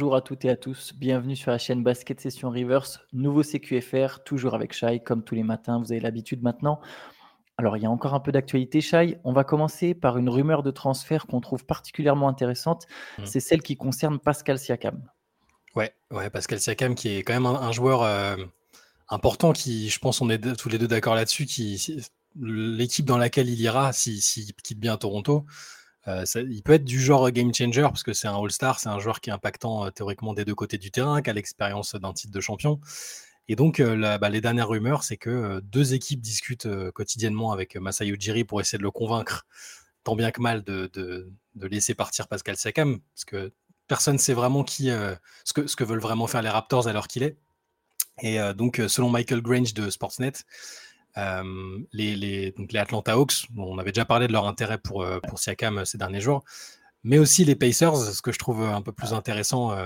Bonjour à toutes et à tous, bienvenue sur la chaîne Basket Session Reverse, nouveau CQFR, toujours avec Shai, comme tous les matins, vous avez l'habitude maintenant. Alors il y a encore un peu d'actualité, Shai. On va commencer par une rumeur de transfert qu'on trouve particulièrement intéressante, Mmh. c'est celle qui concerne Pascal Siakam. Ouais, ouais, Pascal Siakam qui est quand même un, un joueur euh, important qui, je pense, on est tous les deux d'accord là-dessus, qui si- l'équipe dans laquelle il ira, s'il si, s'il quitte bien Toronto, euh, il peut être du genre game changer parce que c'est un All-Star, c'est un joueur qui est impactant euh, théoriquement des deux côtés du terrain, qui a l'expérience d'un titre de champion. Et donc, euh, la- bah, les dernières rumeurs, c'est que euh, deux équipes discutent euh, quotidiennement avec Masai Ujiri pour essayer de le convaincre, tant bien que mal, de, laisser partir Pascal Siakam, parce que personne ne sait vraiment qui, euh, ce, que, ce que veulent vraiment faire les Raptors à l'heure qu'il est. Et euh, donc, euh, selon Michael Grange de Sportsnet, euh, les, donc les Atlanta Hawks, on avait déjà parlé de leur intérêt pour, euh, pour Siakam euh, ces derniers jours, mais aussi les Pacers, ce que je trouve un peu plus intéressant.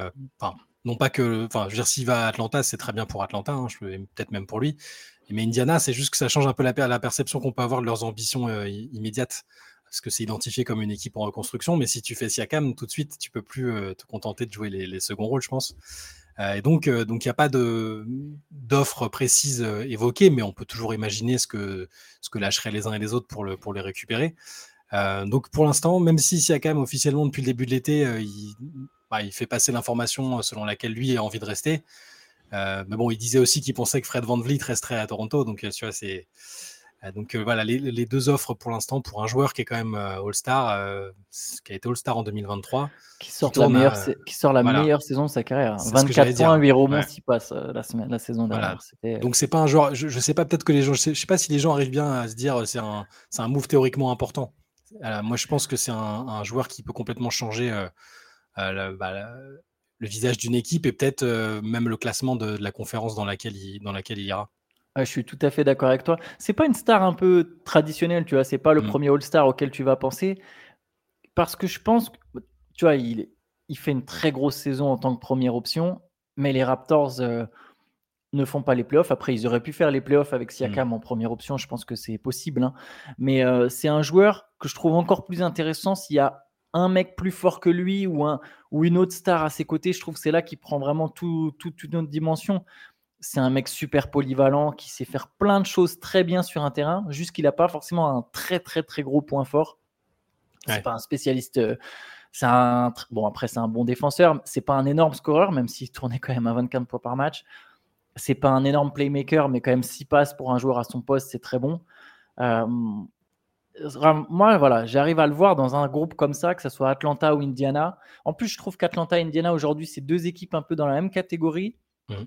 non pas que, enfin, je veux dire, s'il va à Atlanta, c'est très bien pour Atlanta, hein, peut-être même pour lui. Mais Indiana, c'est juste que ça change un peu la, la perception qu'on peut avoir de leurs ambitions immédiates. Parce que c'est identifié comme une équipe en reconstruction, mais si tu fais Siakam, tout de suite, tu peux plus te contenter de jouer les, les seconds rôles, je pense. Euh, et donc, euh, il n'y a pas de d'offres précises euh, évoquées, mais on peut toujours imaginer ce que ce que lâcheraient les uns et les autres pour le pour les récupérer. Donc pour l'instant, même si Siakam officiellement depuis le début de l'été, il, bah, il fait passer l'information selon laquelle lui a envie de rester. Mais bon, il disait aussi qu'il pensait que Fred Van Vliet resterait à Toronto, donc tu vois c'est donc euh, voilà les, les deux offres pour l'instant pour un joueur qui est quand même euh, All-Star, euh, qui a été All-Star en 2023. Qui sort, Qui la meilleure, à- sa- qui sort la voilà. meilleure saison de sa carrière. C'est ce que 24 j'allais points, dire. 8 rebonds, Ouais. 6 passes euh, la, semaine, la saison dernière. Donc c'est pas un joueur. Je, je sais pas peut-être que les gens. Je sais, je sais pas si les gens arrivent bien à se dire euh, c'est un un move théoriquement important. Euh, moi je pense que c'est un, un joueur qui peut complètement changer euh, euh, bah, le visage d'une équipe et peut-être euh, même le classement de, de la conférence dans laquelle il dans laquelle il ira. Je suis tout à fait d'accord avec toi. C'est pas une star un peu traditionnelle, tu vois. C'est pas le Mm. premier All-Star auquel tu vas penser. Parce que je pense que, tu vois, il, il fait une très grosse saison en tant que première option. Mais les Raptors euh, ne font pas les playoffs. Après, ils auraient pu faire les playoffs avec Siakam en première option. Je pense que c'est possible. hein. Mais euh, c'est un joueur que je trouve encore plus intéressant s'il y a un mec plus fort que lui ou, un, ou une autre star à ses côtés. Je trouve que c'est là qu'il prend vraiment tout, tout- toute une autre dimension. C'est un mec super polyvalent qui sait faire plein de choses très bien sur un terrain, juste qu'il n'a pas forcément un très très très gros point fort. C'est Ouais. pas un spécialiste. euh, C'est un bon après c'est un bon défenseur. C'est pas un énorme scoreur, même s'il tournait quand même à 24 points par match. C'est pas un énorme playmaker, mais quand même 6 passes pour un joueur à son poste, c'est très bon. Euh, Moi, voilà, j'arrive à le voir dans un groupe comme ça, que ce soit Atlanta ou Indiana. En plus, je trouve qu'Atlanta et Indiana aujourd'hui, c'est deux équipes un peu dans la même catégorie.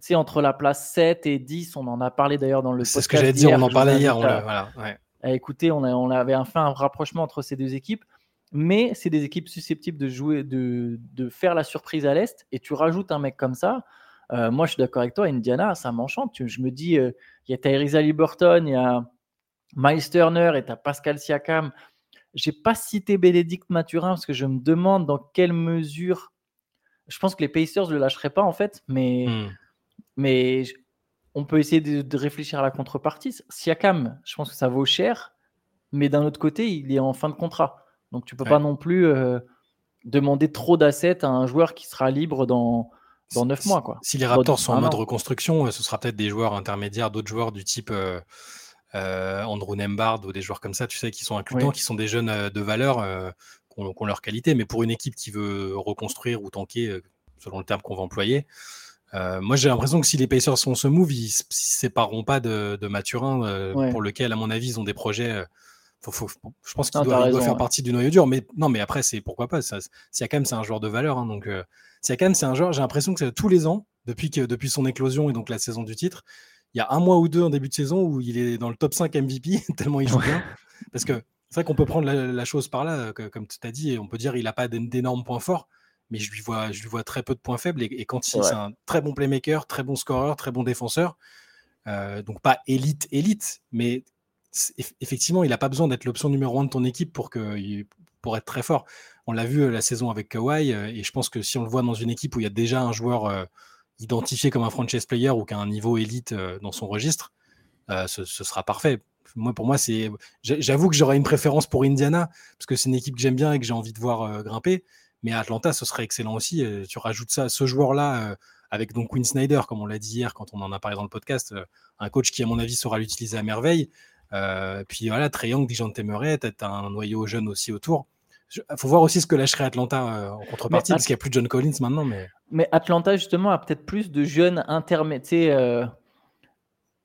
C'est entre la place 7 et 10. On en a parlé d'ailleurs dans le C'est ce que podcast j'allais dire. On en parlait hier. on à- l'a- voilà. ouais. à écouter. On, a- on avait fait un rapprochement entre ces deux équipes. Mais c'est des équipes susceptibles de jouer, de, de faire la surprise à l'Est. Et tu rajoutes un mec comme ça. euh, moi, je suis d'accord avec toi. Indiana, ça m'enchante. Je me dis, euh, il y a Tyrese Liberton, il y a Miles Turner et tu as Pascal Siakam. J'ai pas cité Bénédicte Mathurin parce que je me demande dans quelle mesure. Je pense que les Pacers ne le lâcheraient pas en fait, mais, Hmm. Mais on peut essayer de, de réfléchir à la contrepartie. Siakam, je pense que ça vaut cher, mais d'un autre côté, il est en fin de contrat. Donc tu peux Ouais. pas non plus euh, demander trop d'assets à un joueur qui sera libre dans, dans 9 Si- mois. Quoi. Si les Raptors sont en mode reconstruction, euh, ce sera peut-être des joueurs intermédiaires, d'autres joueurs du type euh, euh, Andrew Nembard ou des joueurs comme ça, tu sais, qui sont inclutants, Oui. qui sont des jeunes de valeur, euh, qui ont, qui ont leur qualité. Mais pour une équipe qui veut reconstruire ou tanker, selon le terme qu'on va employer, euh, moi j'ai l'impression que si les Pacers font ce move, ils ne se sépareront pas de, de Mathurin, euh, Ouais. pour lequel, à mon avis, ils ont des projets. euh, faut- faut- faut- je pense qu'il doit, faire ouais. partie du noyau dur. Mais non, mais après, c'est pourquoi pas. Ça, Siakam, c'est un joueur de valeur. hein, donc, Siakam, c'est un joueur, j'ai l'impression que tous les ans, depuis, que, depuis son éclosion et donc la saison du titre, il y a un mois ou deux en début de saison où il est dans le top 5 MVP, tellement il joue bien. Parce que c'est vrai qu'on peut prendre la, la chose par là, que- comme tu t'as dit, et on peut dire il n'a pas d'é- d'énormes points forts, mais je lui vois, je lui vois très peu de points faibles. Et, et quand il Ouais. c'est un très bon playmaker, très bon scoreur, très bon défenseur, euh, donc pas élite, élite, mais effectivement, il n'a pas besoin d'être l'option numéro un de ton équipe pour, que, il- pour être très fort. On l'a vu euh, la saison avec Kawhi, euh, et je pense que si on le voit dans une équipe où il y a déjà un joueur euh, identifié comme un franchise player ou qui a un niveau élite euh, dans son registre, ce, ce sera parfait. Moi, pour moi, c'est. j'a- J'avoue que j'aurais une préférence pour Indiana parce que c'est une équipe que j'aime bien et que j'ai envie de voir euh, grimper. Mais à Atlanta, ce serait excellent aussi. tu rajoutes ça, ce joueur-là, avec donc Quinn Snyder, comme on l'a dit hier quand on en a parlé dans le podcast, un coach qui, à mon avis, saura l'utiliser à merveille. puis voilà, Trey Young, Dijon Temeray, as un noyau jeune aussi autour. Il faut voir aussi ce que lâcherait Atlanta en contrepartie, parce qu'il n'y a plus de John Collins maintenant. Mais, mais Atlanta, justement, a peut-être plus de jeunes intermédiaires.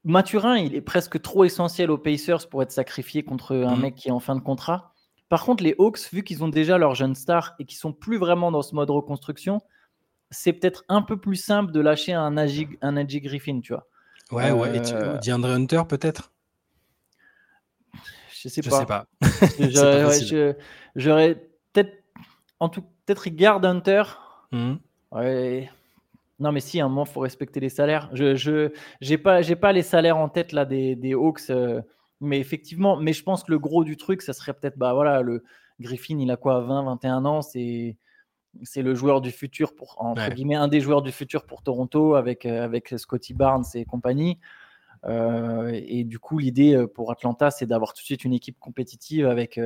Mathurin, il est presque trop essentiel aux Pacers pour être sacrifié contre un mmh. mec qui est en fin de contrat. Par contre, les Hawks, vu qu'ils ont déjà leur jeune star et qu'ils sont plus vraiment dans ce mode reconstruction, c'est peut-être un peu plus simple de lâcher un Agi, un Griffin, tu vois. Ouais, ouais. Et tu, euh, DeAndre Hunter, peut-être? Je sais pas. Je sais pas. J'aurais peut-être. En tout peut-être il garde Hunter. Mmh. Ouais. Non, mais si, à un moment, il faut respecter les salaires. Je n'ai pas, pas les salaires en tête là, des, des Hawks, euh, mais effectivement, mais je pense que le gros du truc, ça serait peut-être, bah voilà, le Griffin, il a quoi, 20, 21 ans, c'est c'est le joueur du futur pour entre guillemets un des joueurs du futur pour Toronto avec euh, avec Scotty Barnes et compagnie. Euh, et du coup, l'idée pour Atlanta, c'est d'avoir tout de suite une équipe compétitive avec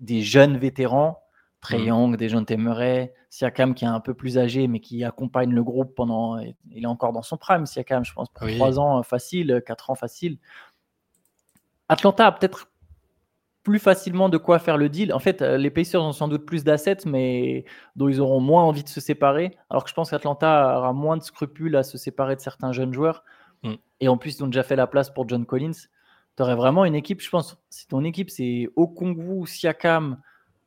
des jeunes vétérans Trey mmh. Young, Dejounte Murray, Siakam qui est un peu plus âgé mais qui accompagne le groupe pendant. Il est encore dans son prime, Siakam, je pense, pour 3 ans euh, facile, 4 ans facile. Atlanta a peut-être plus facilement de quoi faire le deal. En fait, euh, les Pacers ont sans doute plus d'assets, mais dont ils auront moins envie de se séparer. Alors que je pense qu'Atlanta aura moins de scrupules à se séparer de certains jeunes joueurs. Mmh. Et en plus, ils ont déjà fait la place pour John Collins. Tu aurais vraiment une équipe, je pense, si ton équipe c'est Okongwu, Siakam,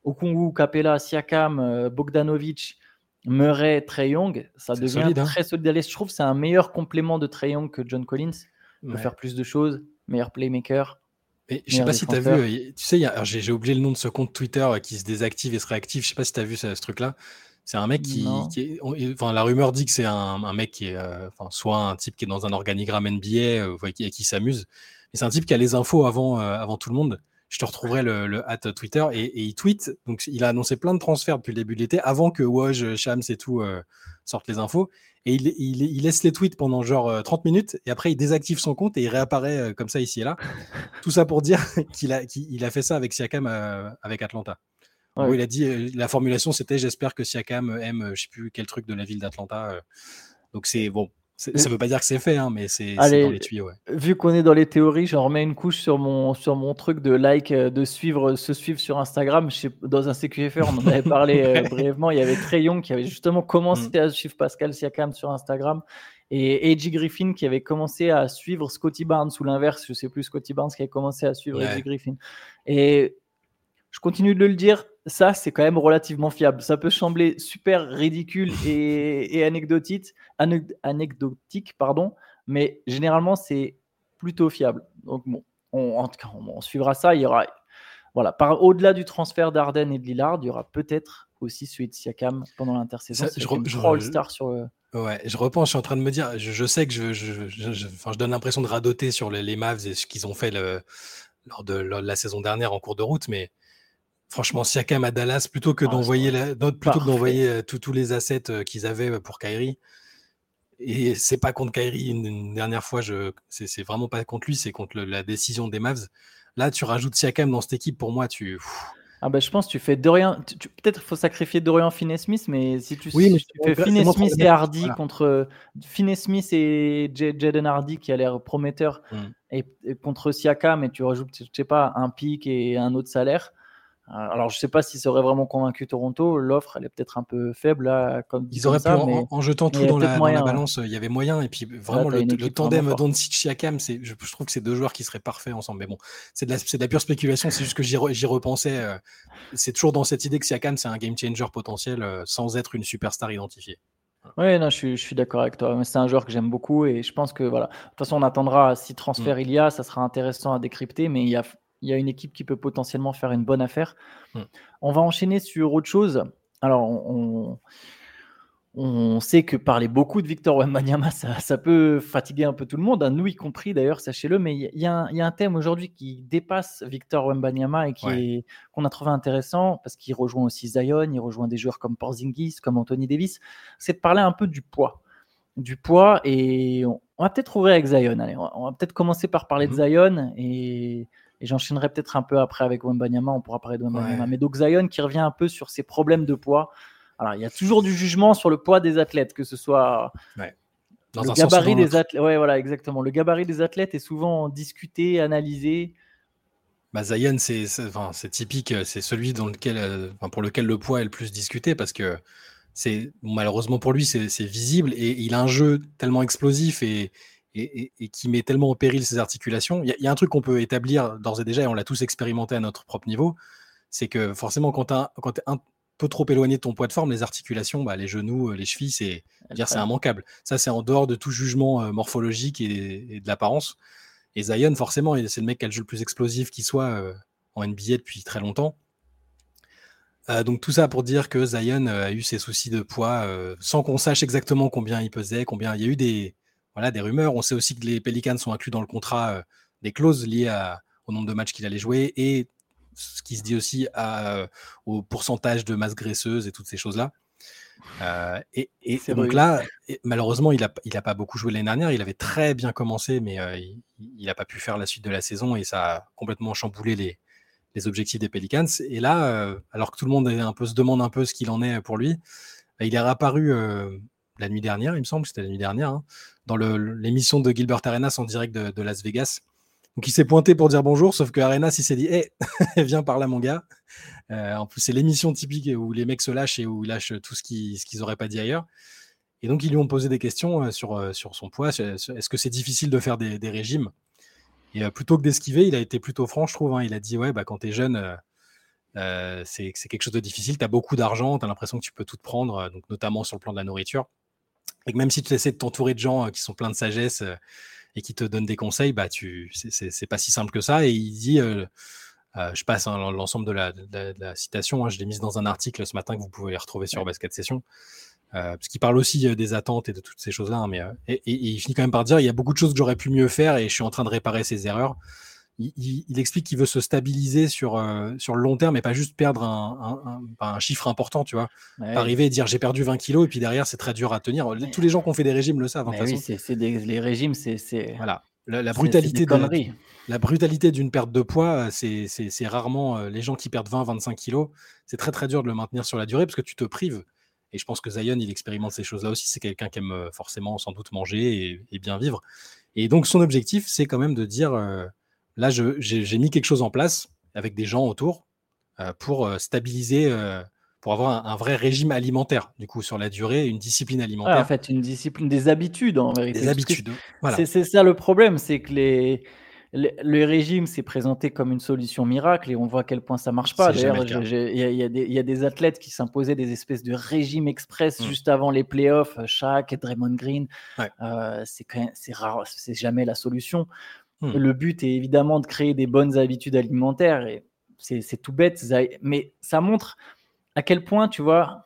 Okungu, Capella, Siakam, euh, Bogdanovic, Murray, Trey Young, ça devient hein. très solide. Je trouve que c'est un meilleur complément de Trey Young que John Collins. Il peut faire plus de choses, meilleur playmaker. Mais je sais pas si tu as vu, euh, tu sais, j'ai oublié le nom de ce compte Twitter euh, qui se désactive et se réactive. Je sais pas si tu as vu ce, truc-là. C'est un mec qui, enfin, la rumeur dit que c'est un, mec qui est, enfin, soit un type qui est dans un organigramme NBA, et qui, qui s'amuse. Mais c'est un type qui a les infos avant, avant tout le monde je te retrouverai le, le hat Twitter et, il tweet. Donc, il a annoncé plein de transferts depuis le début de l'été, avant que Woj, Shams et tout euh, sortent les infos. Et il, il, laisse les tweets pendant genre 30 euh, minutes et après il désactive son compte et il réapparaît euh, comme ça ici et là. tout ça pour dire qu'il a, a fait ça avec Siakam avec Atlanta. il a dit la formulation c'était j'espère que Siakam aime je sais plus quel truc de la ville d'Atlanta. donc c'est bon, ça ne veut pas dire que c'est fait, hein, mais c'est dans les tuyaux. Vu qu'on est dans les théories, j'en remets une couche sur mon, sur mon truc de like, euh, de suivre, se suivre sur Instagram. dans un CQFR, on en avait parlé euh, brièvement. Il y avait Trayon qui avait justement commencé mm. à suivre Pascal Siakam sur Instagram et AJ Griffin qui avait commencé à suivre Scotty Barnes ou l'inverse. Je ne sais plus, Scotty Barnes qui avait commencé à suivre AJ Griffin. Et je continue de le dire, ça c'est quand même relativement fiable. Ça peut sembler super ridicule et, anecdotique, anecdotique, pardon, mais généralement c'est plutôt fiable. Donc bon, on, en tout cas, on, suivra ça. Il y aura, voilà, au-delà du transfert d'Arden et de Lillard, il y aura peut-être aussi celui de Siakam pendant l'intersaison. Je, je, sur. Ouais, je repense, je suis en train de me dire, je, sais que je, je, je donne l'impression de radoter sur les, les Mavs et ce qu'ils ont fait le, lors, de, la saison dernière en cours de route, mais Franchement, Siakam à Dallas, plutôt que ah, d'envoyer plutôt d'envoyer tous les assets qu'ils avaient pour Kyrie. Et c'est pas contre Kyrie une, dernière fois, je c'est vraiment pas contre lui, c'est contre la décision des Mavs. Là, tu rajoutes Siakam dans cette équipe, pour moi, tu. Ah bah, je pense que tu fais Dorian. Peut-être faut sacrifier Dorian Finney-Smith, mais si tu, oui, fais Finney-Smith et Hardy contre Finney-Smith et Jaden Hardy qui a l'air prometteur, mmh. et, et, contre Siakam, et tu rajoutes, je sais pas, un pic et un autre salaire. Euh, alors, je ne sais pas si ça aurait vraiment convaincu Toronto. L'offre, elle est peut-être un peu faible. Là, comme Ils auraient pu, en, jetant tout dans la, balance, il y avait moyen. Et puis, vraiment, le, tandem Doncic-Siakam, je, je trouve que c'est deux joueurs qui seraient parfaits ensemble. Mais bon, c'est de, de, la pure spéculation. C'est juste que j'y repensais. Euh, c'est toujours dans cette idée que Siakam, c'est un game changer potentiel euh, sans être une superstar identifiée. Oui, non, je suis, je suis d'accord avec toi. C'est un joueur que j'aime beaucoup et je pense que voilà. De toute façon, on attendra si transfert mm. il y a, ça sera intéressant à décrypter, mais il y a il y a une équipe qui peut potentiellement faire une bonne affaire. Hmm. On va enchaîner sur autre chose. Alors, on, on sait que parler beaucoup de Victor Wembanyama, ça, ça, peut fatiguer un peu tout le monde, hein, nous y compris d'ailleurs, sachez-le, mais il y, a un thème aujourd'hui qui dépasse Victor Wembanyama et qui qu'on a trouvé intéressant parce qu'il rejoint aussi Zion, il rejoint des joueurs comme Porzingis, comme Anthony Davis, c'est de parler un peu du poids. Du poids et on, va peut-être ouvrir avec Zion. Allez, on va, peut-être commencer par parler de mhm. Zion et et j'enchaînerai peut-être un peu après avec Wembanyama, on pourra parler de Wembanyama. Mais donc Zion qui revient un peu sur ses problèmes de poids. Alors, il y a toujours du jugement sur le poids des athlètes, que ce soit le gabarit des athlètes. Ouais, voilà, exactement. Le gabarit des athlètes est souvent discuté, analysé. Bah, Zion, c'est typique, c'est celui dans lequel, euh, pour lequel le poids est le plus discuté parce que c'est malheureusement pour lui, c'est visible et il a un jeu tellement explosif et, et, qui met tellement en péril ses articulations. Il y, a un truc qu'on peut établir d'ores et déjà, et on l'a tous expérimenté à notre propre niveau, c'est que forcément, quand tu es un peu trop éloigné de ton poids de forme, les articulations, bah, les genoux, euh, les chevilles, c'est c'est immanquable. Ça, c'est en dehors de tout jugement euh, morphologique et, de l'apparence. Et Zion, forcément, c'est le mec qui a le jeu le plus explosif qui soit euh, en NBA depuis très longtemps. donc tout ça pour dire que Zion a eu ses soucis de poids sans qu'on sache exactement combien il pesait, combien il y a eu des, voilà, des rumeurs. On sait aussi que les Pelicans sont inclus dans le contrat des clauses liées au nombre de matchs qu'il allait jouer et ce qui se dit aussi à, au pourcentage de masse graisseuse et toutes ces choses-là. Euh, et, donc là, malheureusement, il n'a il a pas beaucoup joué l'année dernière. Il avait très bien commencé, mais euh, il n'a pas pu faire la suite de la saison et ça a complètement chamboulé les, les objectifs des Pelicans. Et là, euh, alors que tout le monde un peu, se demande un peu ce qu'il en est pour lui, bah, il est réapparu la nuit dernière, il me semble, c'était la nuit dernière, hein, dans l'émission de Gilbert Arenas en direct de Las Vegas. Donc il s'est pointé pour dire bonjour, sauf que Arenas il s'est dit hé, viens par là mon gars. Euh, en plus c'est l'émission typique où les mecs se lâchent et où ils lâchent tout ce qu'ils n'auraient pas dit ailleurs. Et donc ils lui ont posé des questions euh, sur, euh, sur son poids. Est-ce que c'est difficile de faire des, régimes? Et plutôt que d'esquiver, il a été plutôt franc, je trouve. Hein. Il a dit ouais, bah, quand tu es jeune, c'est quelque chose de difficile. Tu as beaucoup d'argent, tu as l'impression que tu peux tout prendre, donc notamment sur le plan de la nourriture. Et que même si tu essaies de t'entourer de gens qui sont pleins de sagesse et qui te donne des conseils, bah tu c'est pas si simple que ça. Et il dit, euh, euh, je passe hein, l'ensemble de, la, citation, hein, je l'ai mise dans un article ce matin que vous pouvez retrouver sur Basket Session. Euh, parce qu'il parle aussi des attentes et de toutes ces choses-là. Hein, mais et, il finit quand même par dire il y a beaucoup de choses que j'aurais pu mieux faire et je suis en train de réparer ces erreurs il, explique qu'il veut se stabiliser sur, euh, sur le long terme et pas juste perdre un, un, chiffre important, tu vois. Arriver et dire j'ai perdu 20 kilos et puis derrière c'est très dur à tenir. Tous les gens qui ont fait des régimes le savent. Hein, oui, c'est les régimes, c'est. Voilà. La, brutalité de, la brutalité d'une perte de poids, c'est rarement euh, les gens qui perdent 20-25 kilos. C'est très très dur de le maintenir sur la durée parce que tu te prives. Et je pense que Zion, il expérimente ces choses-là aussi. C'est quelqu'un qui aime euh, forcément sans doute manger et, bien vivre. Et donc son objectif, c'est quand même de dire Là, j'ai mis quelque chose en place avec des gens autour euh, pour euh, stabiliser, euh, pour avoir un, vrai régime alimentaire, du coup, sur la durée, une discipline alimentaire. en fait, une discipline, des habitudes en vérité. Des habitudes. C'est ça le problème, c'est que les, le régime s'est présenté comme une solution miracle et on voit à quel point ça marche pas. D'ailleurs, il y, a des athlètes qui s'imposaient des espèces de régimes express mmh. juste avant les playoffs, Shaq et Draymond Green. c'est rare, c'est jamais la solution. Hmm. Le but est évidemment de créer des bonnes habitudes alimentaires et c'est tout bête, mais ça montre à quel point, tu vois,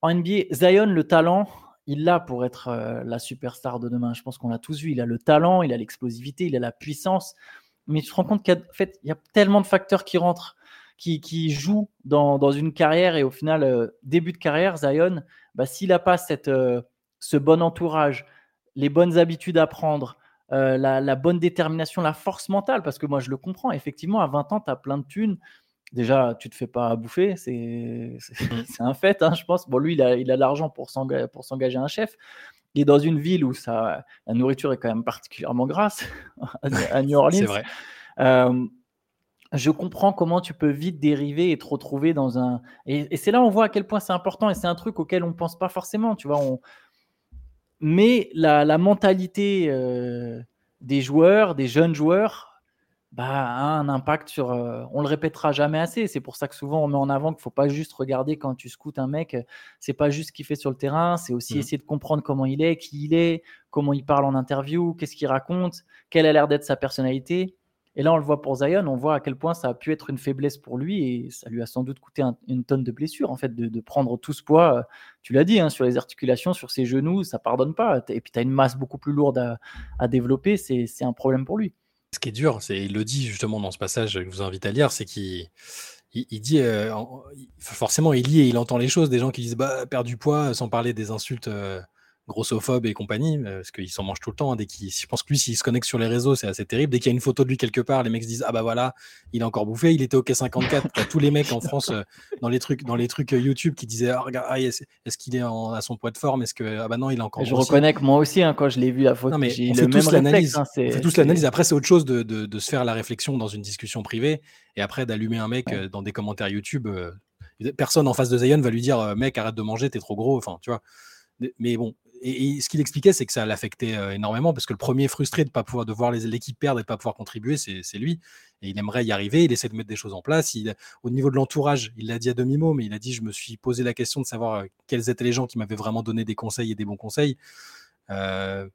en NBA, Zion, le talent, il l'a pour être euh, la superstar de demain. Je pense qu'on l'a tous vu. Il a le talent, il a l'explosivité, il a la puissance. Mais tu te rends compte qu'il fait, il y a tellement de facteurs qui rentrent, qui, jouent dans, une carrière. Et au final, euh, début de carrière, Zion, bah, s'il n'a pas cette, euh, ce bon entourage, les bonnes habitudes à prendre, euh, la, bonne détermination, la force mentale, parce que moi je le comprends, effectivement, à 20 ans, tu as plein de thunes. Déjà, tu te fais pas bouffer, c'est mmh. un fait, hein, je pense. Bon, lui, il a, il a l'argent pour s'engager un chef. Il est dans une ville où ça, la nourriture est quand même particulièrement grasse, à New Orleans. C'est vrai. Euh, je comprends comment tu peux vite dériver et te retrouver dans un. Et, c'est là où on voit à quel point c'est important et c'est un truc auquel on ne pense pas forcément. Tu vois, on, mais la, mentalité euh, des joueurs, des jeunes joueurs, bah, a un impact sur. Euh, on le répétera jamais assez. C'est pour ça que souvent on met en avant qu'il ne faut pas juste regarder quand tu scoutes un mec. C'est pas juste ce qu'il fait sur le terrain. C'est aussi mmh. essayer de comprendre comment il est, qui il est, comment il parle en interview, qu'est-ce qu'il raconte, quelle a l'air d'être sa personnalité. Et là, on le voit pour Zion, on voit à quel point ça a pu être une faiblesse pour lui et ça lui a sans doute coûté une tonne de blessures, en fait, de, prendre tout ce poids. Euh, tu l'as dit, hein, sur les articulations, sur ses genoux, ça pardonne pas. Et puis, tu as une masse beaucoup plus lourde à, développer, c'est un problème pour lui. Ce qui est dur, c'est il le dit justement dans ce passage que je vous invite à lire, c'est qu'il il, dit euh, forcément il lit et il entend les choses des gens qui disent bah perdre du poids sans parler des insultes euh, grossophobe et compagnie, euh, parce qu'il s'en mange tout le temps. Hein, dès qu'il, je pense que lui, s'il se connecte sur les réseaux, c'est assez terrible. Dès qu'il y a une photo de lui quelque part, les mecs se disent Ah bah voilà, il a encore bouffé. Il était OK 54. T'as tous les mecs en France euh, dans les trucs, dans les trucs euh, YouTube qui disaient ah, regarde, ah, est-ce, qu'il est à son poids de forme? Est-ce que ah bah non, il a encore. Je reconnais que moi aussi, hein, quand je l'ai vu la photo, mais j'ai on fait tous l'analyse. Hein, on fait tous l'analyse. Après, c'est autre chose de, de, se faire la réflexion dans une discussion privée et après d'allumer un mec dans des commentaires YouTube. personne en face de Zion va lui dire mec, arrête de manger, t'es trop gros. Enfin, tu vois. Mais bon, et, ce qu'il expliquait, c'est que ça l'affectait euh, énormément parce que le premier frustré de pas pouvoir de voir l'équipe perdre et de pas pouvoir contribuer, c'est lui. Et il aimerait y arriver. Il essaie de mettre des choses en place. Au niveau de l'entourage, il l'a dit à demi mot, mais il a dit je me suis posé la question de savoir euh, quels étaient les gens qui m'avaient vraiment donné des conseils et des bons conseils. Euh,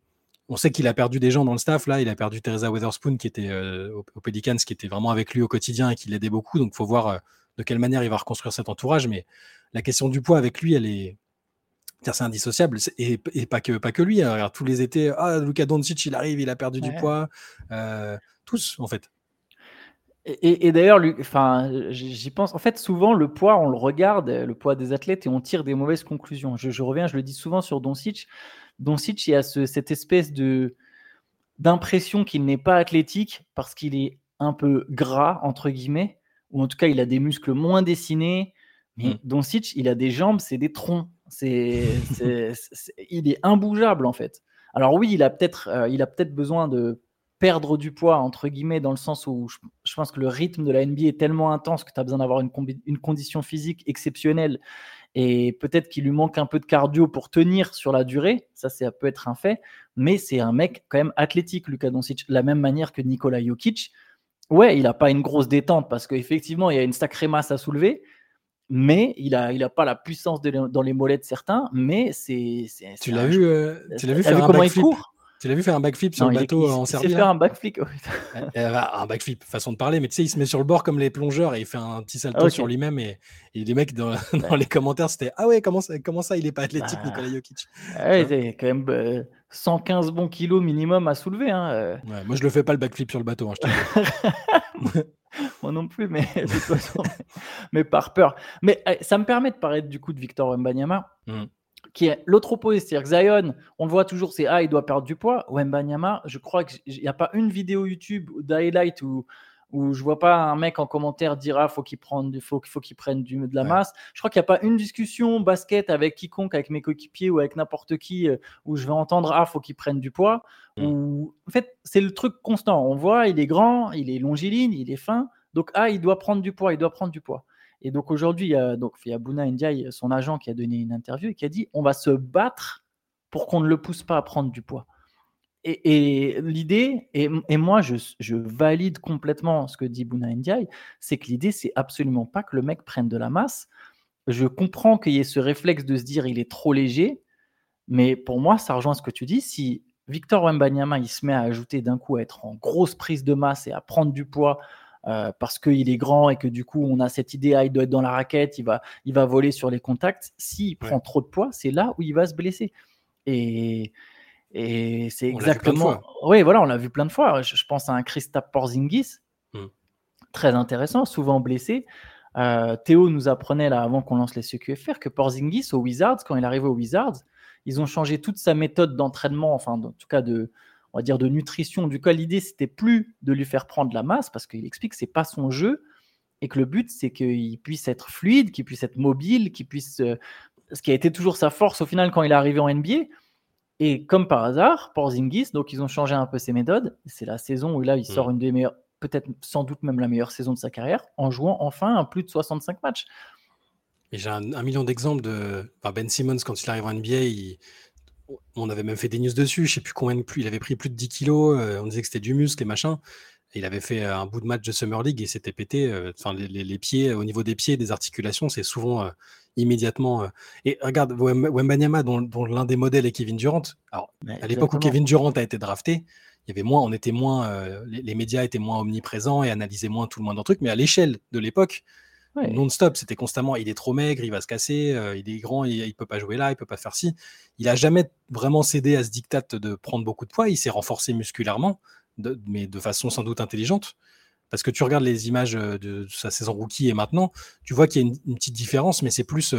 on sait qu'il a perdu des gens dans le staff. Là, il a perdu Teresa Weatherspoon qui était au, au, Pelicans, qui était vraiment avec lui au quotidien et qui l'aidait beaucoup. Donc, faut voir de quelle manière il va reconstruire cet entourage. Mais la question du poids avec lui, elle est, c'est indissociable. Et, pas, que, pas que lui. Hein. Regarde, tous les étés, ah, Luka Doncic, il arrive, il a perdu du poids. Euh, tous, en fait. Et, d'ailleurs, enfin, j'y pense. En fait, souvent, le poids, on le regarde, le poids des athlètes, et on tire des mauvaises conclusions. Je, reviens, je le dis souvent sur Doncic. Doncic, il y a cette espèce de d'impression qu'il n'est pas athlétique parce qu'il est un peu gras, entre guillemets, ou en tout cas, il a des muscles moins dessinés. Mais mmh. Doncic, il a des jambes, c'est des troncs. C'est, il est imbougeable en fait. Alors oui, il a peut-être, euh, il a peut-être besoin de perdre du poids entre guillemets dans le sens où je, pense que le rythme de la NBA est tellement intense que tu as besoin d'avoir une, condition physique exceptionnelle et peut-être qu'il lui manque un peu de cardio pour tenir sur la durée. Ça, ça peut être un fait. Mais c'est un mec quand même athlétique, Luka Doncic, de la même manière que Nikola Jokic. Ouais, il n'a pas une grosse détente parce qu'effectivement, il y a une sacrée masse à soulever, mais il n'a il a pas la puissance dans les mollets de certains, mais c'est. Tu l'as vu, euh, tu l'as vu faire un backflip? Tu l'as vu faire un backflip sur le bateau en Serbie? Il faire un backflip. un backflip, façon de parler, mais tu sais, il se met sur le bord comme les plongeurs et il fait un petit salto sur lui-même. Et, les mecs dans, les commentaires, c'était Ah ouais, comment ça, comment ça il est pas athlétique, bah, Nicolas Jokic? Ouais, c'est quand même 115 euh, bons kilos minimum à soulever. Hein, euh. moi, je le fais pas le backflip sur le bateau. Hein, Moi non plus, mais mais par peur. Mais eh, ça me permet de parler du coup de Victor Wembanyama, mmh. qui est l'autre opposé. C'est-à-dire que Zion, on le voit toujours, c'est ah, il doit perdre du poids. Wembanyama, je crois qu'il n'y a pas une vidéo YouTube d'highlight où où je vois pas un mec en commentaire dire ah faut qu'il prenne faut, faut qu'il prenne du, de la masse. Je crois qu'il n'y a pas une discussion basket avec quiconque, avec mes coéquipiers ou avec n'importe qui euh, où je vais entendre ah faut qu'il prenne du poids. Mm. Ou en fait c'est le truc constant. On voit il est grand, il est longiligne, il est fin. Donc ah il doit prendre du poids, il doit prendre du poids. Et donc aujourd'hui il y a donc il y a Buna Ndiaye, son agent qui a donné une interview et qui a dit on va se battre pour qu'on ne le pousse pas à prendre du poids. Et, l'idée, et, moi je, valide complètement ce que dit Buna Ndiaye, c'est que l'idée, c'est absolument pas que le mec prenne de la masse. Je comprends qu'il y ait ce réflexe de se dire il est trop léger, mais pour moi, ça rejoint ce que tu dis. Si Victor Wembanyama, il se met à ajouter d'un coup à être en grosse prise de masse et à prendre du poids euh, parce qu'il est grand et que du coup on a cette idée, ah, il doit être dans la raquette, il va, il va voler sur les contacts. S'il prend trop de poids, c'est là où il va se blesser. Et, et c'est exactement. Oui, voilà, on l'a vu plein de fois. Je, pense à un Christophe Porzingis, mmh. très intéressant, souvent blessé. Euh, Théo nous apprenait là avant qu'on lance les CQFR que Porzingis au Wizards, quand il arrivait aux Wizards, ils ont changé toute sa méthode d'entraînement, enfin en tout cas de, on va dire de nutrition. Du coup, l'idée c'était plus de lui faire prendre la masse parce qu'il explique que c'est pas son jeu et que le but c'est qu'il puisse être fluide, qu'il puisse être mobile, qu'il puisse, euh, ce qui a été toujours sa force au final quand il est arrivé en NBA et comme par hasard, Porzingis, donc ils ont changé un peu ses méthodes. C'est la saison où là, il sort mm. une des meilleures, peut-être sans doute même la meilleure saison de sa carrière, en jouant enfin un plus de 65 matchs. Et j'ai un, million d'exemples de Ben Simmons quand il arrive en NBA. On avait même fait des news dessus. Je sais plus combien de plus. Il avait pris plus de 10 kilos. Euh, on disait que c'était du muscle et machin. il avait fait un bout de match de Summer League et s'était pété. Euh, enfin, les, pieds, au niveau des pieds, des articulations, c'est souvent euh, immédiatement. Euh, et regarde, Wembanyama, dont, dont l'un des modèles est Kevin Durant. Alors, à l'époque où Kevin Durant a été drafté, il y avait moins, on était moins, euh, les, médias étaient moins omniprésents et analysaient moins tout le monde truc. Mais à l'échelle de l'époque, non-stop, c'était constamment, il est trop maigre, il va se casser, euh, il est grand, il, ne peut pas jouer là, il peut pas faire ci. Il a jamais vraiment cédé à ce dictat de prendre beaucoup de poids. Il s'est renforcé musculairement, mais de façon sans doute intelligente. Parce que tu regardes les images de sa saison rookie et maintenant, tu vois qu'il y a une, petite différence, mais c'est plus,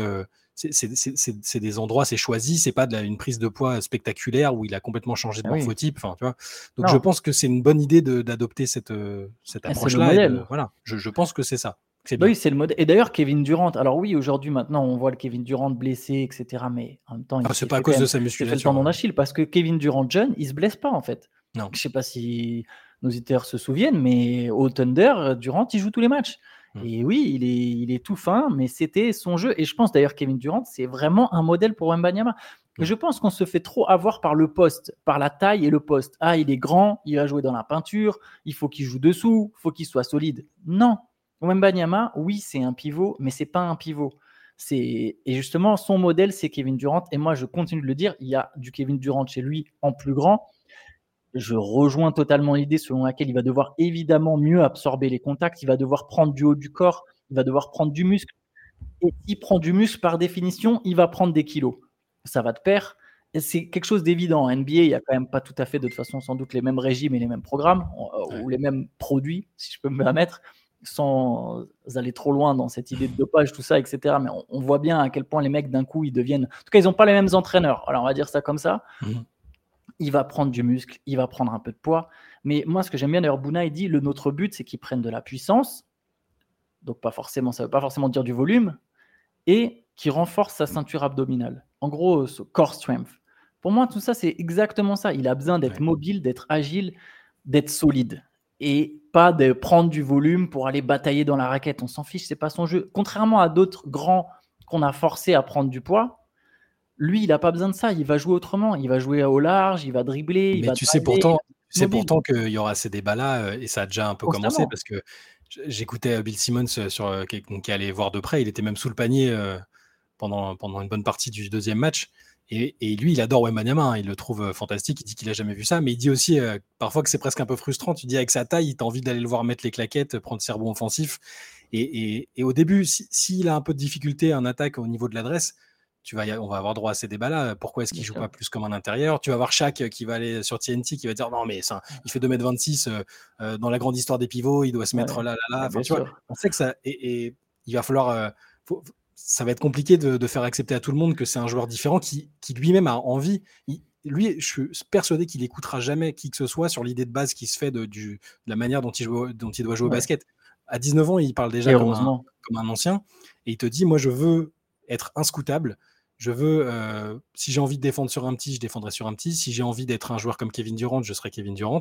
c'est des endroits, c'est choisi, c'est pas de une prise de poids spectaculaire où il a complètement changé de ah morphotype. Enfin, tu vois. Donc je pense que c'est une bonne idée d'adopter cette, cette ah, approche-là. Voilà, je, je, pense que c'est ça. Oui, c'est le mode. Et d'ailleurs, Kevin Durant. Alors oui, aujourd'hui, maintenant, on voit le Kevin Durant blessé, etc. Mais en même temps, ah, c'est pas à cause de sa musculature. C'est le tendon d'Achille parce que Kevin Durant jeune, il se blesse pas en fait. Non. Je sais pas si nos auditeurs se souviennent, mais au Thunder, Durant, il joue tous les matchs. Mmh. Et oui, il est, il est tout fin, mais c'était son jeu. Et je pense d'ailleurs Kevin Durant, c'est vraiment un modèle pour Wembanyama. Mmh. Je pense qu'on se fait trop avoir par le poste, par la taille et le poste. Ah, il est grand, il va jouer dans la peinture, il faut qu'il joue dessous, il faut qu'il soit solide. Non, Wembanyama, oui, c'est un pivot, mais c'est pas un pivot. Et justement, son modèle, c'est Kevin Durant. Et moi, je continue de le dire, il y a du Kevin Durant chez lui en plus grand. Je rejoins totalement l'idée selon laquelle il va devoir évidemment mieux absorber les contacts, il va devoir prendre du haut du corps, il va devoir prendre du muscle. Et s'il prend du muscle, par définition, il va prendre des kilos. Ça va de pair. C'est quelque chose d'évident. En NBA, il n'y a quand même pas tout à fait, de toute façon, sans doute les mêmes régimes et les mêmes programmes, ou les mêmes produits, si je peux me permettre, sans aller trop loin dans cette idée de dopage, tout ça, etc. Mais on, voit bien à quel point les mecs, d'un coup, ils deviennent. En tout cas, ils n'ont pas les mêmes entraîneurs. Alors, on va dire ça comme ça. Mmh il va prendre du muscle, il va prendre un peu de poids. Mais moi, ce que j'aime bien, d'ailleurs, Bouna, il dit le notre but, c'est qu'ils prennent de la puissance. Donc, pas forcément, ça ne veut pas forcément dire du volume. Et qui renforce sa ceinture abdominale. En gros, ce core strength. Pour moi, tout ça, c'est exactement ça. Il a besoin d'être mobile, d'être agile, d'être solide. Et pas de prendre du volume pour aller batailler dans la raquette. On s'en fiche, c'est pas son jeu. Contrairement à d'autres grands qu'on a forcé à prendre du poids, lui, il n'a pas besoin de ça. Il va jouer autrement. Il va jouer au large, il va dribbler. Mais tu, sais pourtant, c'est pourtant qu'il y aura ces débats-là, euh, et ça a déjà un peu commencé parce que j'écoutais euh, Bill Simmons euh, sur, qui, qui, allait voir de près. Il était même sous le panier pendant, pendant une bonne partie du deuxième match. Et, lui, il adore Wembanyama, hein. il le trouve fantastique, il dit qu'il a jamais vu ça, mais il dit aussi parfois que c'est presque un peu frustrant. Tu dis avec sa taille, tu as envie d'aller le voir mettre les claquettes, prendre ses rebonds offensifs. Et, et au début, s'il a un peu de difficulté en attaque au niveau de l'adresse, tu vas on va avoir droit à ces débats-là. Pourquoi est-ce qu'il joue pas plus comme un intérieur? Tu vas voir Shaq qui va aller sur TNT qui va dire non mais ça, il fait 2m26 euh, euh, dans la grande histoire des pivots, il doit se mettre là là là. tu vois, on sait que ça et, il va falloir euh, ça va être compliqué de, faire accepter à tout le monde que c'est un joueur différent qui, qui lui-même a envie. lui, je suis persuadé qu'il écoutera jamais qui que ce soit sur l'idée de base qui se fait de, du, la manière dont il, joue, dont il doit jouer au basket. À 19 ans, il parle déjà comme un, comme un, ancien et il te dit Moi, je veux être inscoutable je veux, euh, si j'ai envie de défendre sur un petit, je défendrai sur un petit. Si j'ai envie d'être un joueur comme Kevin Durant, je serai Kevin Durant.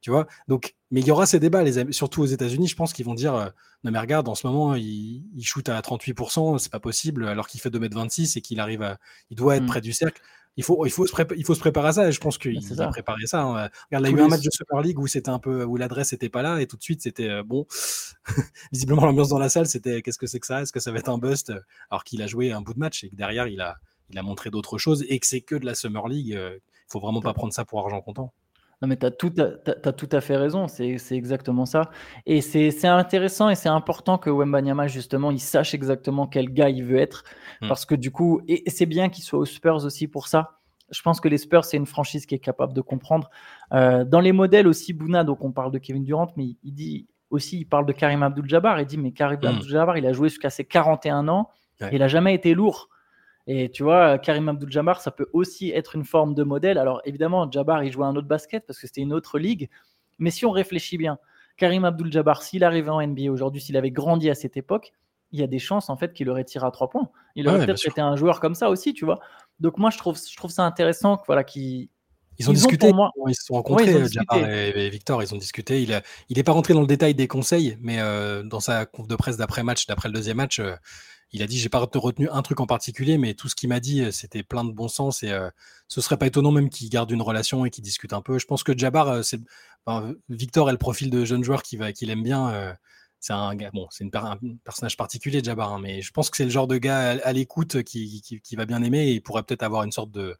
Tu vois Donc, mais il y aura ces débats, les surtout aux États-Unis. Je pense qu'ils vont dire, euh, non mais regarde, en ce moment, il, il shoot à 38%, c'est pas possible, alors qu'il fait 2m26 et qu'il arrive à, il doit être mmh. près du cercle il faut, il, faut se il faut se préparer à ça. Et je pense qu'il a préparé ça. Hein. Regarde, il y a eu un match de Super League où c'était un peu où l'adresse n'était pas là et tout de suite c'était euh, bon. Visiblement l'ambiance dans la salle c'était qu'est-ce que c'est que ça? Est-ce que ça va être un bust? Alors qu'il a joué un bout de match et que derrière il a, il a montré d'autres choses et que c'est que de la Summer League. Il euh, faut vraiment pas prendre ça pour argent comptant. Non, mais tu as, as, tout à fait raison, c'est exactement ça. Et c'est intéressant et c'est important que Wembanyama, justement, il sache exactement quel gars il veut être. Mm. Parce que du coup, et, c'est bien qu'il soit aux Spurs aussi pour ça. Je pense que les Spurs, c'est une franchise qui est capable de comprendre. Euh, dans les modèles aussi, Bouna, donc on parle de Kevin Durant, mais il dit aussi, il parle de Karim Abdul-Jabbar. Il dit, mais Karim mm. Abdul-Jabbar, il a joué jusqu'à ses 41 ans. il n'a jamais été lourd. Et tu vois, Karim Abdul-Jabbar, ça peut aussi être une forme de modèle. Alors évidemment, Jabbar, il jouait un autre basket parce que c'était une autre ligue. Mais si on réfléchit bien, Karim Abdul-Jabbar, s'il arrivait en NBA aujourd'hui, s'il avait grandi à cette époque, il y a des chances en fait qu'il aurait tiré à trois points. Il aurait peut-être été un joueur comme ça aussi, tu vois. Donc moi, je trouve, je trouve ça intéressant voilà, qu'ils ils ont discuté, ils se sont rencontrés, Jabbar et, Victor, ils ont discuté. Il n'est il pas rentré dans le détail des conseils, mais euh, dans sa conf de presse d'après-match, d'après le deuxième match, euh, il a dit j'ai pas retenu un truc en particulier, mais tout ce qu'il m'a dit, euh, c'était plein de bon sens et euh, ce serait pas étonnant même qu'il garde une relation et qu'il discute un peu. Je pense que Jabbar, euh, Victor est le profil de jeune joueur qu'il qu'il aime bien. c'est un bon, c'est un personnage particulier Jabbar, hein, mais je pense que c'est le genre de gars à, l'écoute qui, qui, va bien aimer et il pourrait peut-être avoir une sorte de,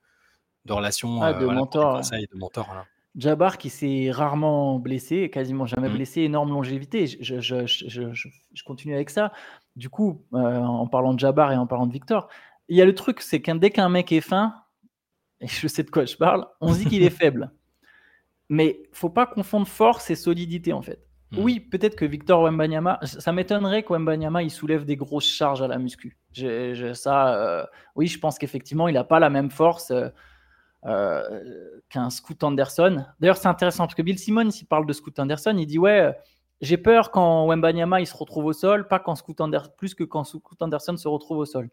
de relation ah, de, mentor, de mentor. Jabbar qui s'est rarement blessé, quasiment jamais mmh. blessé, énorme longévité. Je, je, je, je, continue avec ça. Du coup, euh, en parlant de Jabbar et en parlant de Victor, il y a le truc, c'est qu'un dès qu'un mec est fin, et je sais de quoi je parle, on se dit qu'il est faible. Mais faut pas confondre force et solidité en fait. Hmm. Oui, peut-être que Victor Wembanyama, ça m'étonnerait que Wembanyama il soulève des grosses charges à la muscu. ça, euh, oui, je pense qu'effectivement, il n'a pas la même force euh, qu'un Scoot Anderson. D'ailleurs, c'est intéressant parce que Bill Simmons, il parle de Scoot Anderson, il dit ouais, j'ai peur quand Wembanyama il se retrouve au sol, pas quand Scoot Anderson, plus que quand Scoot Anderson se retrouve au sol.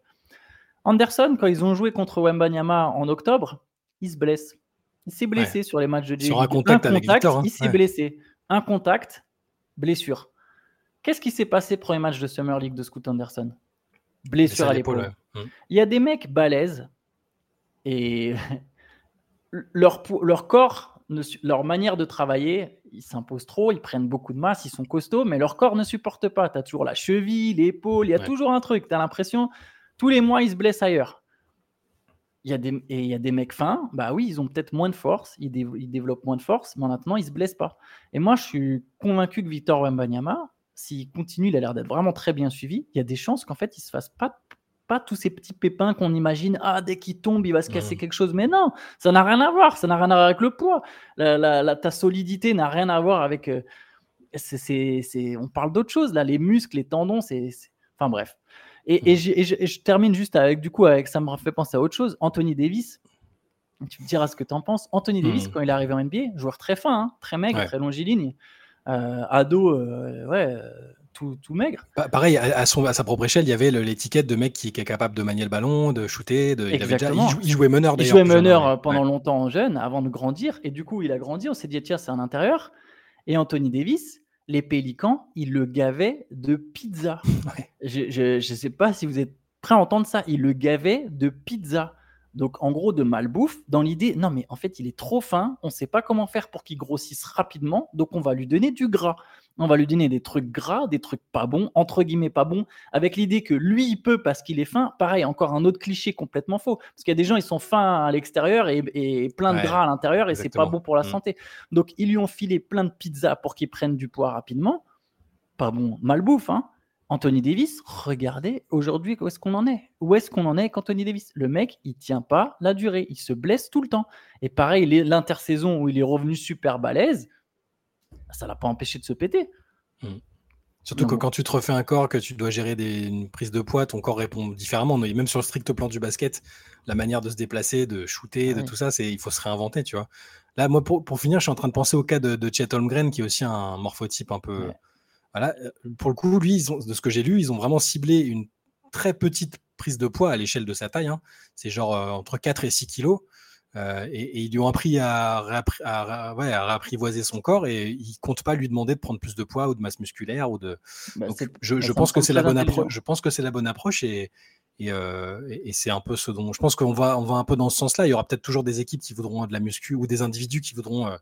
Anderson, quand ils ont joué contre Wembanyama en octobre, il se blesse. Il s'est blessé sur les matchs de J. Sur un contact, avec Victor, hein. il s'est blessé. Un contact, blessure. Qu'est-ce qui s'est passé premier match de Summer League de Scoot Anderson? Blessure à l'épaule. Hum. Il y a des mecs balèzes et leur, leur corps, leur manière de travailler, ils s'imposent trop, ils prennent beaucoup de masse, ils sont costauds, mais leur corps ne supporte pas. Tu as toujours la cheville, l'épaule, il y a toujours un truc. Tu as l'impression, tous les mois, ils se blessent ailleurs. Il y, a des, et il y a des mecs fins, bah oui, ils ont peut-être moins de force, ils, développent moins de force, mais maintenant, ils se blessent pas. Et moi, je suis convaincu que Victor Wembanyama, s'il continue, il a l'air d'être vraiment très bien suivi, il y a des chances qu'en fait, il se fasse pas, pas tous ces petits pépins qu'on imagine, ah, dès qu'il tombe, il va se casser quelque chose. Mais non, ça n'a rien à voir, ça n'a rien à voir avec le poids. La, ta solidité n'a rien à voir avec... Euh, c'est, on parle d'autre chose, là, les muscles, les tendons, c'est... Enfin bref. Et, je, termine juste avec, du coup, avec, ça me fait penser à autre chose. Anthony Davis, tu me diras ce que tu en penses. Anthony Davis, hmm. quand il est arrivé en NBA, joueur très fin, hein, très maigre, très longiligne, euh, ado, euh, ouais, euh, tout, tout, maigre. pareil, à, son, à, sa propre échelle, il y avait l'étiquette de mec qui, est capable de manier le ballon, de shooter. De, il, avait déjà, il, jouait meneur Il jouait meneur pendant longtemps jeune, avant de grandir. Et du coup, il a grandi. On s'est dit, tiens, c'est un intérieur. Et Anthony Davis, les Pélicans, ils le gavaient de pizza. Je ne sais pas si vous êtes prêts à entendre ça. Ils le gavaient de pizza. Donc, en gros, de malbouffe, dans l'idée, non, mais en fait, il est trop fin, on ne sait pas comment faire pour qu'il grossisse rapidement, donc on va lui donner du gras. On va lui donner des trucs gras, des trucs pas bons, entre guillemets pas bons, avec l'idée que lui, il peut parce qu'il est fin. Pareil, encore un autre cliché complètement faux. Parce qu'il y a des gens, ils sont fins à l'extérieur et, plein de gras à l'intérieur et c'est pas bon pour la mm. santé. Donc, ils lui ont filé plein de pizzas pour qu'il prenne du poids rapidement. Pas bon, malbouffe, hein. Anthony Davis, regardez aujourd'hui où est-ce qu'on en est. Où est-ce qu'on en est avec Anthony Davis? Le mec, il tient pas la durée, il se blesse tout le temps. Et pareil, l'intersaison où il est revenu super balèze, ça l'a pas empêché de se péter. Hmm. Surtout que quand tu te refais un corps, que tu dois gérer des, une prise de poids, ton corps répond différemment. Même sur le strict plan du basket, la manière de se déplacer, de shooter, de tout ça, c'est il faut se réinventer, tu vois. Là, moi, pour, finir, je suis en train de penser au cas de, de Chet Holmgren, qui est aussi un morphotype un peu. Voilà, euh, pour le coup, lui, de ce que j'ai lu, ils ont vraiment ciblé une très petite prise de poids à l'échelle de sa taille. Hein. C'est genre euh, entre 4 et 6 kilos. Euh, et, ils lui ont appris à, réapprivoiser son corps et ils comptent pas lui demander de prendre plus de poids ou de masse musculaire ou de. Bah, je, bah, pense que c'est la bonne approche. Je pense que c'est la bonne approche et, euh, et, c'est un peu ce dont je pense qu'on va, on va un peu dans ce sens-là. Il y aura peut-être toujours des équipes qui voudront de la muscu ou des individus qui voudront euh, de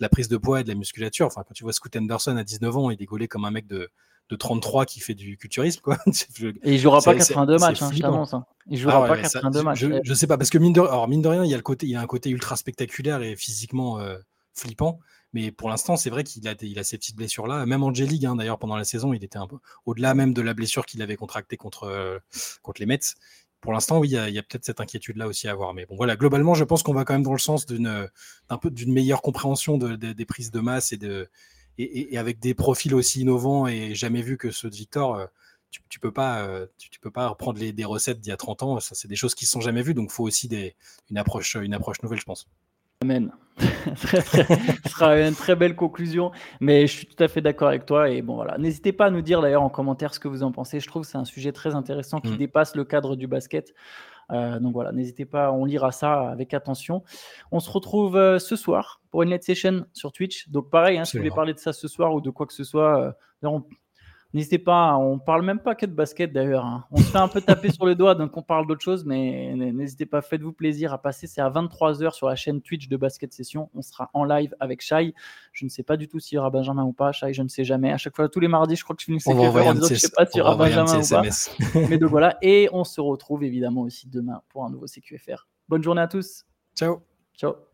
la prise de poids et de la musculature. Enfin, quand tu vois Scoot Anderson à 19 ans, il est gaulé comme un mec de, de 33 qui fait du culturisme. Quoi. et il jouera pas 82 matchs, hein, je t'annonce. Hein. Il jouera ah pas 82 matchs. Je, je, sais pas, parce que mine de, alors, mine de rien, il y, a le côté, il y a un côté ultra spectaculaire et physiquement euh, flippant. Mais pour l'instant, c'est vrai qu'il a, il a ces petites blessures-là. Même en hein, d'ailleurs, pendant la saison, il était un peu au-delà même de la blessure qu'il avait contractée contre, contre les Mets pour l'instant, oui, il y a, peut-être cette inquiétude-là aussi à avoir. Mais bon, voilà, globalement, je pense qu'on va quand même dans le sens d'une d'un peu d'une meilleure compréhension des prises de masse et, de, et, avec des profils aussi innovants et jamais vus que ceux de Victor. Euh, tu, tu peux pas, euh, tu, peux pas reprendre les, des recettes d'il y a 30 ans. Ça, c'est des choses qui ne sont jamais vues. Donc, il faut aussi des, une approche, une approche nouvelle, je pense. Amen. Ce sera une très belle conclusion, mais je suis tout à fait d'accord avec toi. Et bon, voilà. N'hésitez pas à nous dire d'ailleurs en commentaire ce que vous en pensez. Je trouve que c'est un sujet très intéressant qui mm. dépasse le cadre du basket. Euh, donc voilà, n'hésitez pas, on lira ça avec attention. On se retrouve euh, ce soir pour une net session sur Twitch. Donc pareil, hein, si vous voulez parler de ça ce soir ou de quoi que ce soit, euh, N'hésitez pas, on parle même pas que de basket d'ailleurs. Hein. On se fait un peu taper sur le doigt, donc on parle d'autre chose, mais n'hésitez pas, faites-vous plaisir à passer. C'est à 23h sur la chaîne Twitch de Basket Session. On sera en live avec Shai. Je ne sais pas du tout s'il y aura Benjamin ou pas. Shai, je ne sais jamais. À chaque fois, tous les mardis, je crois que je finis on va en disant je sais pas s'il y aura Benjamin ou pas. mais donc voilà. Et on se retrouve évidemment aussi demain pour un nouveau CQFR. Bonne journée à tous. Ciao. Ciao.